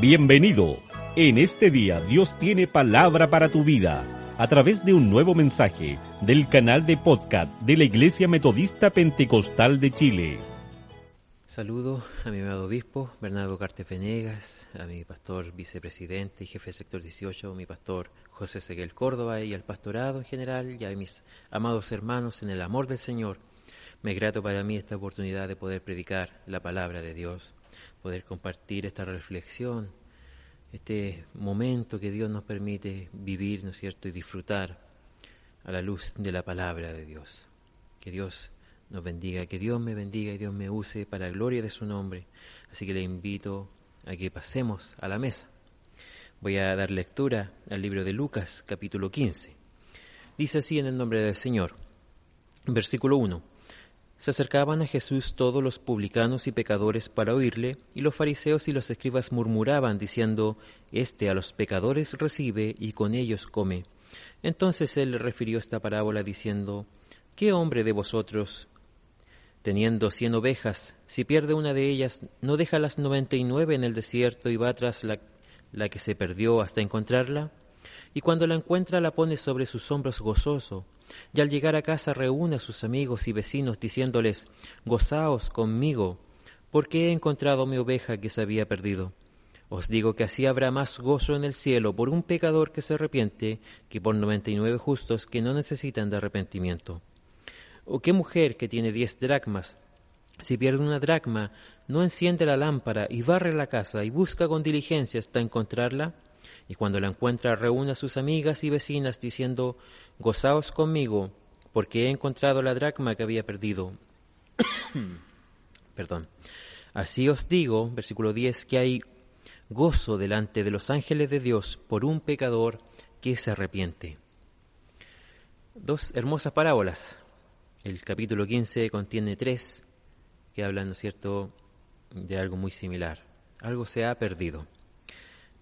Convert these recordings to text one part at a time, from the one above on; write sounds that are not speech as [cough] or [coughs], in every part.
Bienvenido. En este día Dios tiene palabra para tu vida a través de un nuevo mensaje del canal de podcast de la Iglesia Metodista Pentecostal de Chile. Saludo a mi amado obispo Bernardo Cartefenegas, a mi pastor vicepresidente y jefe del sector 18, mi pastor José Seguel Córdoba y al pastorado en general y a mis amados hermanos en el amor del Señor. Me grato para mí esta oportunidad de poder predicar la palabra de Dios poder compartir esta reflexión, este momento que Dios nos permite vivir, ¿no es cierto?, y disfrutar a la luz de la palabra de Dios. Que Dios nos bendiga, que Dios me bendiga y Dios me use para la gloria de su nombre. Así que le invito a que pasemos a la mesa. Voy a dar lectura al libro de Lucas, capítulo 15. Dice así en el nombre del Señor. Versículo 1. Se acercaban a Jesús todos los publicanos y pecadores para oírle, y los fariseos y los escribas murmuraban, diciendo, Este a los pecadores recibe y con ellos come. Entonces él le refirió esta parábola diciendo, ¿Qué hombre de vosotros, teniendo cien ovejas, si pierde una de ellas, no deja las noventa y nueve en el desierto y va tras la, la que se perdió hasta encontrarla? Y cuando la encuentra la pone sobre sus hombros gozoso, y al llegar a casa reúne a sus amigos y vecinos diciéndoles, Gozaos conmigo, porque he encontrado mi oveja que se había perdido. Os digo que así habrá más gozo en el cielo por un pecador que se arrepiente que por noventa y nueve justos que no necesitan de arrepentimiento. ¿O qué mujer que tiene diez dracmas, si pierde una dracma, no enciende la lámpara y barre la casa y busca con diligencia hasta encontrarla? Y cuando la encuentra reúne a sus amigas y vecinas diciendo, Gozaos conmigo, porque he encontrado la dracma que había perdido. [coughs] Perdón. Así os digo, versículo 10, que hay gozo delante de los ángeles de Dios por un pecador que se arrepiente. Dos hermosas parábolas. El capítulo 15 contiene tres que hablan, ¿no es cierto?, de algo muy similar. Algo se ha perdido.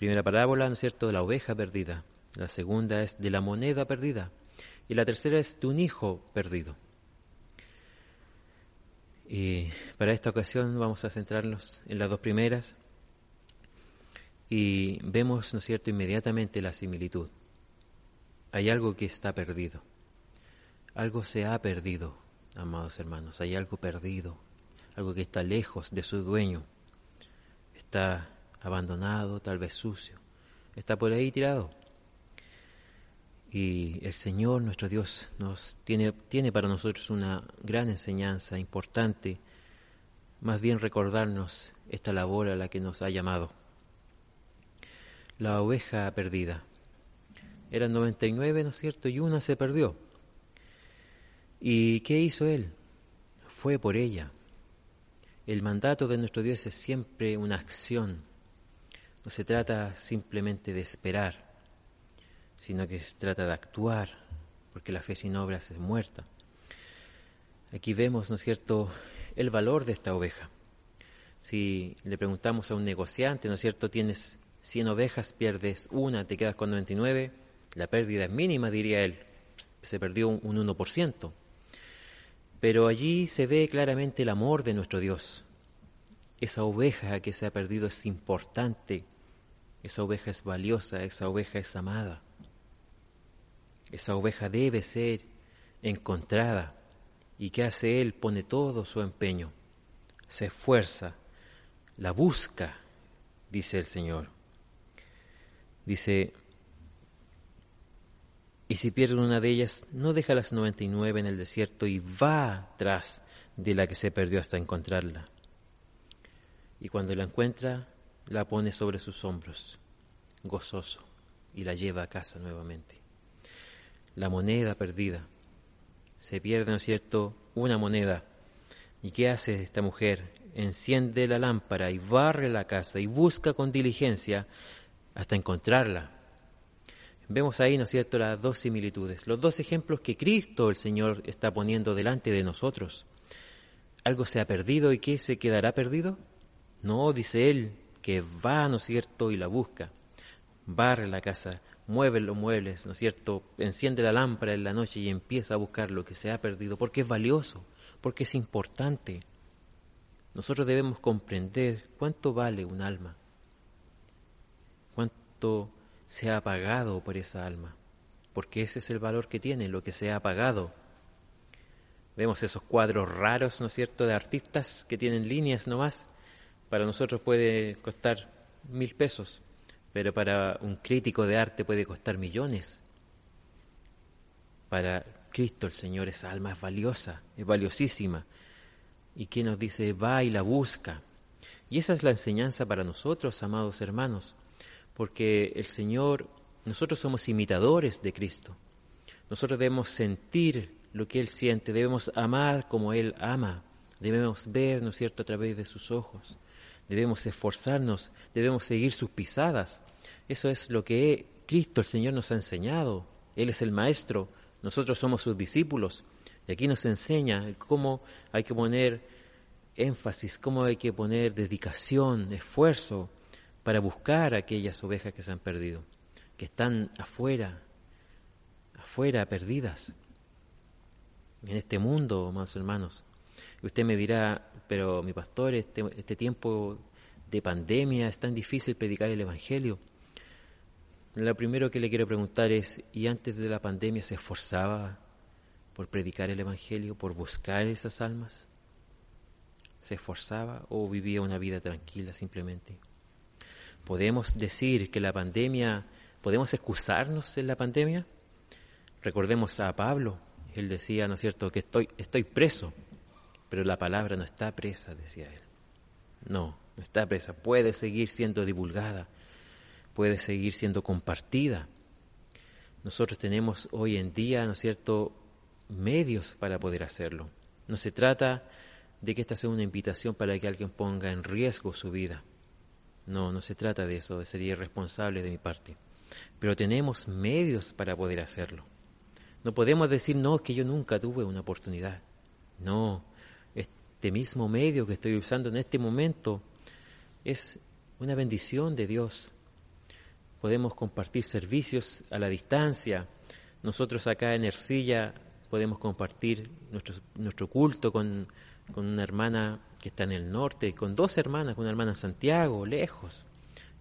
Primera parábola, ¿no es cierto?, de la oveja perdida. La segunda es de la moneda perdida. Y la tercera es de un hijo perdido. Y para esta ocasión vamos a centrarnos en las dos primeras. Y vemos, ¿no es cierto?, inmediatamente la similitud. Hay algo que está perdido. Algo se ha perdido, amados hermanos. Hay algo perdido. Algo que está lejos de su dueño. Está abandonado, tal vez sucio. Está por ahí tirado. Y el Señor, nuestro Dios, nos tiene, tiene para nosotros una gran enseñanza importante, más bien recordarnos esta labor a la que nos ha llamado. La oveja perdida. Eran 99, ¿no es cierto? Y una se perdió. ¿Y qué hizo él? Fue por ella. El mandato de nuestro Dios es siempre una acción, no se trata simplemente de esperar, sino que se trata de actuar, porque la fe sin obras es muerta. Aquí vemos, ¿no es cierto?, el valor de esta oveja. Si le preguntamos a un negociante, ¿no es cierto?, tienes 100 ovejas, pierdes una, te quedas con 99, la pérdida es mínima, diría él, se perdió un, un 1%. Pero allí se ve claramente el amor de nuestro Dios, esa oveja que se ha perdido es importante, esa oveja es valiosa, esa oveja es amada. Esa oveja debe ser encontrada. ¿Y qué hace Él? Pone todo su empeño, se esfuerza, la busca, dice el Señor. Dice, y si pierde una de ellas, no deja las noventa y nueve en el desierto y va tras de la que se perdió hasta encontrarla y cuando la encuentra la pone sobre sus hombros, gozoso, y la lleva a casa nuevamente. La moneda perdida. Se pierde, ¿no es cierto?, una moneda. ¿Y qué hace esta mujer? Enciende la lámpara y barre la casa y busca con diligencia hasta encontrarla. Vemos ahí, ¿no es cierto?, las dos similitudes, los dos ejemplos que Cristo el Señor está poniendo delante de nosotros. Algo se ha perdido y ¿qué se quedará perdido? No, dice él, que va, ¿no es cierto?, y la busca. Barre la casa, mueve los muebles, ¿no es cierto?, enciende la lámpara en la noche y empieza a buscar lo que se ha perdido, porque es valioso, porque es importante. Nosotros debemos comprender cuánto vale un alma. cuánto se ha pagado por esa alma, porque ese es el valor que tiene, lo que se ha pagado. Vemos esos cuadros raros, ¿no es cierto?, de artistas que tienen líneas nomás. Para nosotros puede costar mil pesos, pero para un crítico de arte puede costar millones. Para Cristo el Señor esa alma es valiosa, es valiosísima. ¿Y quien nos dice? Va y la busca. Y esa es la enseñanza para nosotros, amados hermanos, porque el Señor, nosotros somos imitadores de Cristo. Nosotros debemos sentir lo que Él siente, debemos amar como Él ama, debemos ver, ¿no es cierto?, a través de sus ojos, debemos esforzarnos, debemos seguir sus pisadas. Eso es lo que Cristo, el Señor, nos ha enseñado. Él es el Maestro, nosotros somos sus discípulos. Y aquí nos enseña cómo hay que poner énfasis, cómo hay que poner dedicación, esfuerzo para buscar aquellas ovejas que se han perdido, que están afuera, afuera, perdidas en este mundo, amados hermanos. Usted me dirá, pero mi pastor, este, este tiempo de pandemia es tan difícil predicar el Evangelio. Lo primero que le quiero preguntar es, ¿y antes de la pandemia se esforzaba por predicar el Evangelio, por buscar esas almas? ¿Se esforzaba o vivía una vida tranquila simplemente? ¿Podemos decir que la pandemia, podemos excusarnos en la pandemia? Recordemos a Pablo, él decía, ¿no es cierto?, que estoy, estoy preso, pero la palabra no está presa, decía él. No, no está presa, puede seguir siendo divulgada, puede seguir siendo compartida. Nosotros tenemos hoy en día, ¿no es cierto?, medios para poder hacerlo. No se trata de que esta sea una invitación para que alguien ponga en riesgo su vida. No, no se trata de eso, sería irresponsable de mi parte. Pero tenemos medios para poder hacerlo. No podemos decir, no, que yo nunca tuve una oportunidad. No, este mismo medio que estoy usando en este momento es una bendición de Dios. Podemos compartir servicios a la distancia. Nosotros acá en Ercilla podemos compartir nuestro, culto con, con una hermana que está en el norte, con dos hermanas, con una hermana Santiago, lejos,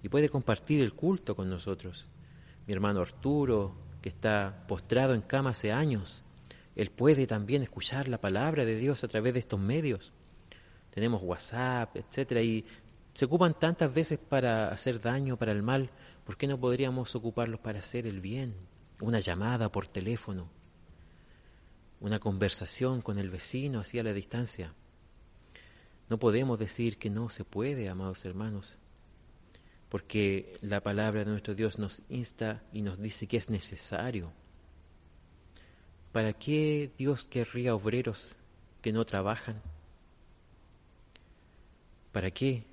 y puede compartir el culto con nosotros. Mi hermano Arturo, que está postrado en cama hace años, él puede también escuchar la palabra de Dios a través de estos medios. Tenemos WhatsApp, etcétera, y se ocupan tantas veces para hacer daño, para el mal, ¿por qué no podríamos ocuparlos para hacer el bien? Una llamada por teléfono, una conversación con el vecino así a la distancia. No podemos decir que no se puede, amados hermanos porque la palabra de nuestro Dios nos insta y nos dice que es necesario. ¿Para qué Dios querría obreros que no trabajan? ¿Para qué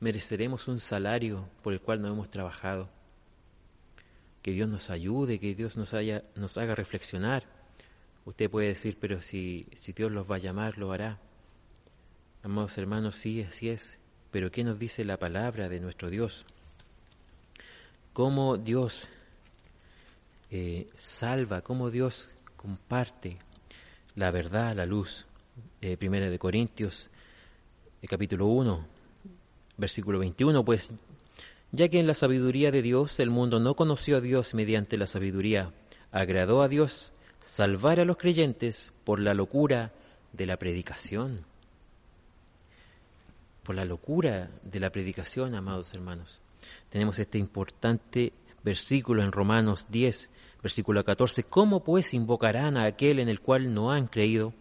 mereceremos un salario por el cual no hemos trabajado? Que Dios nos ayude, que Dios nos, haya, nos haga reflexionar. Usted puede decir, pero si, si Dios los va a llamar, lo hará. Amados hermanos, sí, así es. Pero ¿qué nos dice la palabra de nuestro Dios? Cómo Dios eh, salva, cómo Dios comparte la verdad, la luz. Eh, primera de Corintios, eh, capítulo 1, versículo 21, pues ya que en la sabiduría de Dios el mundo no conoció a Dios mediante la sabiduría, agradó a Dios salvar a los creyentes por la locura de la predicación por la locura de la predicación, amados hermanos. Tenemos este importante versículo en Romanos 10, versículo 14. ¿Cómo pues invocarán a aquel en el cual no han creído?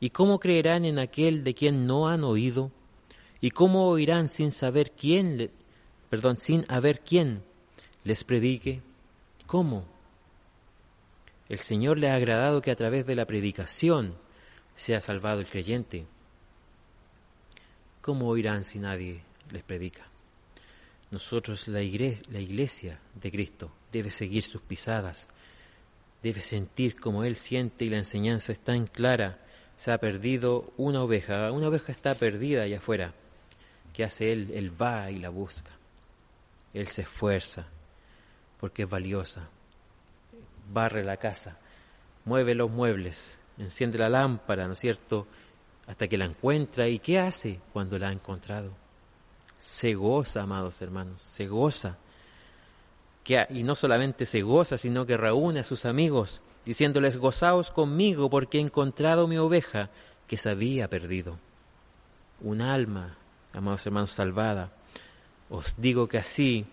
¿Y cómo creerán en aquel de quien no han oído? ¿Y cómo oirán sin saber quién, perdón, sin haber quién les predique? ¿Cómo? El Señor le ha agradado que a través de la predicación sea salvado el creyente. ¿cómo oirán si nadie les predica? Nosotros, la iglesia, de Cristo, debe seguir sus pisadas, debe sentir como Él siente y la enseñanza es tan clara. Se ha perdido una oveja, una oveja está perdida allá afuera. ¿Qué hace Él? Él va y la busca. Él se esfuerza porque es valiosa. Barre la casa, mueve los muebles, enciende la lámpara, ¿no es cierto? hasta que la encuentra. ¿Y qué hace cuando la ha encontrado? Se goza, amados hermanos, se goza que, y no solamente se goza, sino que reúne a sus amigos, diciéndoles, gozaos conmigo porque he encontrado mi oveja que se había perdido. Un alma, amados hermanos, salvada. Os digo que así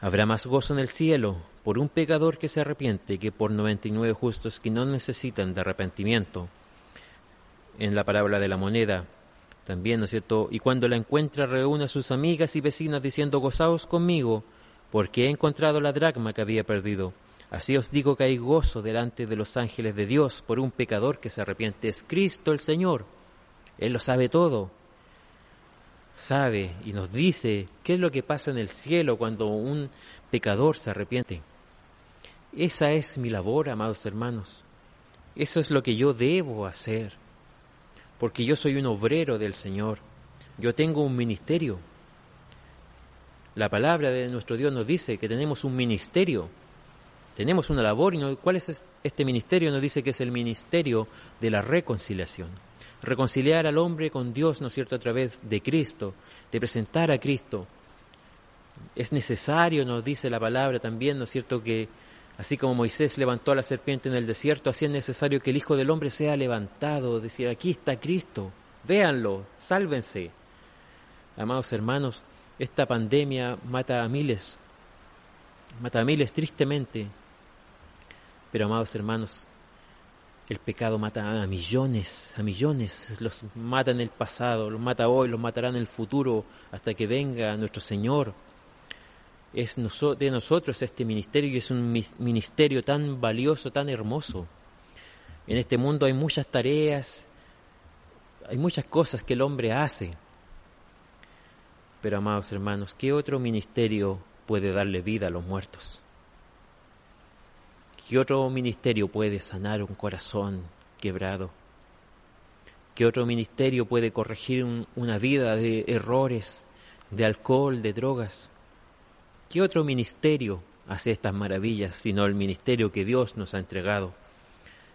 habrá más gozo en el cielo por un pecador que se arrepiente que por noventa y nueve justos que no necesitan de arrepentimiento. En la parábola de la moneda, también, ¿no es cierto? Y cuando la encuentra, reúne a sus amigas y vecinas diciendo, gozaos conmigo, porque he encontrado la dracma que había perdido. Así os digo que hay gozo delante de los ángeles de Dios por un pecador que se arrepiente. Es Cristo el Señor. Él lo sabe todo. Sabe y nos dice qué es lo que pasa en el cielo cuando un pecador se arrepiente. Esa es mi labor, amados hermanos. Eso es lo que yo debo hacer. Porque yo soy un obrero del Señor. Yo tengo un ministerio. La palabra de nuestro Dios nos dice que tenemos un ministerio tenemos una labor y ¿cuál es este ministerio? Nos dice que es el ministerio de la reconciliación. Reconciliar al hombre con Dios, ¿no es cierto?, a través de Cristo, de presentar a Cristo. Es necesario, nos dice la palabra también, ¿no es cierto?, que así como Moisés levantó a la serpiente en el desierto, así es necesario que el Hijo del Hombre sea levantado, decir, aquí está Cristo, véanlo, sálvense. Amados hermanos, esta pandemia mata a miles, mata a miles tristemente, pero amados hermanos, el pecado mata a millones, a millones, los mata en el pasado, los mata hoy, los matará en el futuro, hasta que venga nuestro Señor. Es de nosotros este ministerio y es un ministerio tan valioso, tan hermoso. En este mundo hay muchas tareas, hay muchas cosas que el hombre hace. Pero amados hermanos, ¿qué otro ministerio puede darle vida a los muertos? ¿Qué otro ministerio puede sanar un corazón quebrado? ¿Qué otro ministerio puede corregir una vida de errores, de alcohol, de drogas? ¿Qué otro ministerio hace estas maravillas sino el ministerio que Dios nos ha entregado?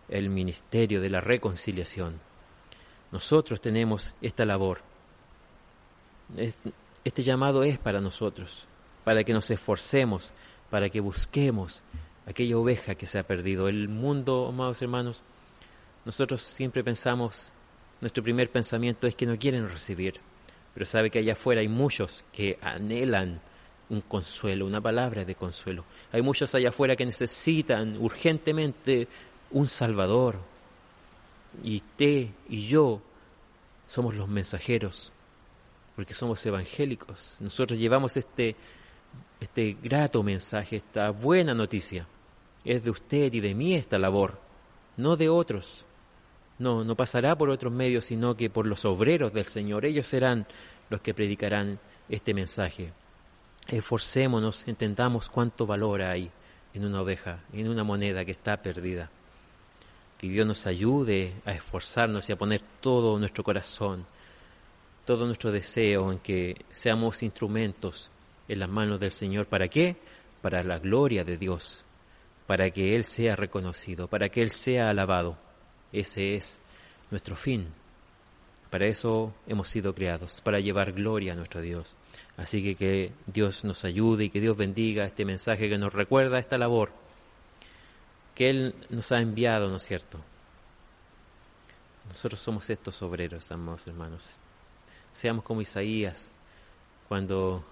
El ministerio de la reconciliación. Nosotros tenemos esta labor. Este llamado es para nosotros, para que nos esforcemos, para que busquemos aquella oveja que se ha perdido. El mundo, amados hermanos, nosotros siempre pensamos, nuestro primer pensamiento es que no quieren recibir, pero sabe que allá afuera hay muchos que anhelan un consuelo, una palabra de consuelo. Hay muchos allá afuera que necesitan urgentemente un Salvador. Y usted y yo somos los mensajeros, porque somos evangélicos. Nosotros llevamos este este grato mensaje, esta buena noticia. Es de usted y de mí esta labor, no de otros. No, no pasará por otros medios, sino que por los obreros del Señor. Ellos serán los que predicarán este mensaje. Esforcémonos, entendamos cuánto valor hay en una oveja, en una moneda que está perdida. Que Dios nos ayude a esforzarnos y a poner todo nuestro corazón, todo nuestro deseo en que seamos instrumentos en las manos del Señor. ¿Para qué? Para la gloria de Dios, para que Él sea reconocido, para que Él sea alabado. Ese es nuestro fin. Para eso hemos sido creados, para llevar gloria a nuestro Dios. Así que que Dios nos ayude y que Dios bendiga este mensaje que nos recuerda esta labor que Él nos ha enviado, ¿no es cierto? Nosotros somos estos obreros, amados hermanos. Seamos como Isaías, cuando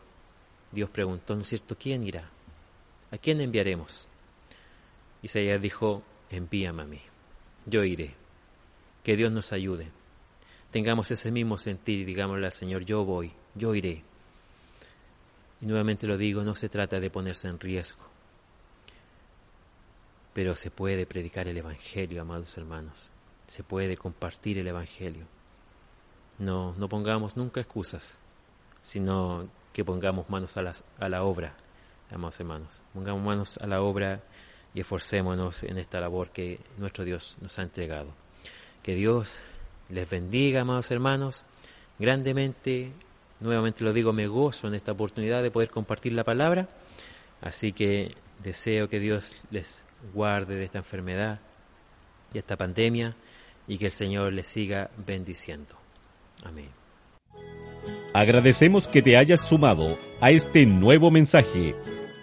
Dios preguntó, ¿no es cierto? ¿Quién irá? ¿A quién enviaremos? Isaías dijo, envíame a mí, yo iré. Que Dios nos ayude. Tengamos ese mismo sentir y digámosle al Señor, yo voy, yo iré. Y nuevamente lo digo, no se trata de ponerse en riesgo, pero se puede predicar el Evangelio, amados hermanos. Se puede compartir el Evangelio. No, no pongamos nunca excusas, sino que pongamos manos a, a la obra, amados hermanos. Pongamos manos a la obra y esforcémonos en esta labor que nuestro Dios nos ha entregado. Que Dios les bendiga, amados hermanos, grandemente. Nuevamente lo digo, me gozo en esta oportunidad de poder compartir la palabra. Así que deseo que Dios les guarde de esta enfermedad, de esta pandemia, y que el Señor les siga bendiciendo. Amén. Agradecemos que te hayas sumado a este nuevo mensaje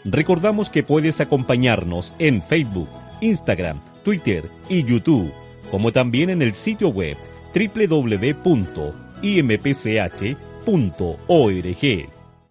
Recordamos que puedes acompañarnos en Facebook, Instagram, Twitter y YouTube, como también en el sitio web www.impch.org.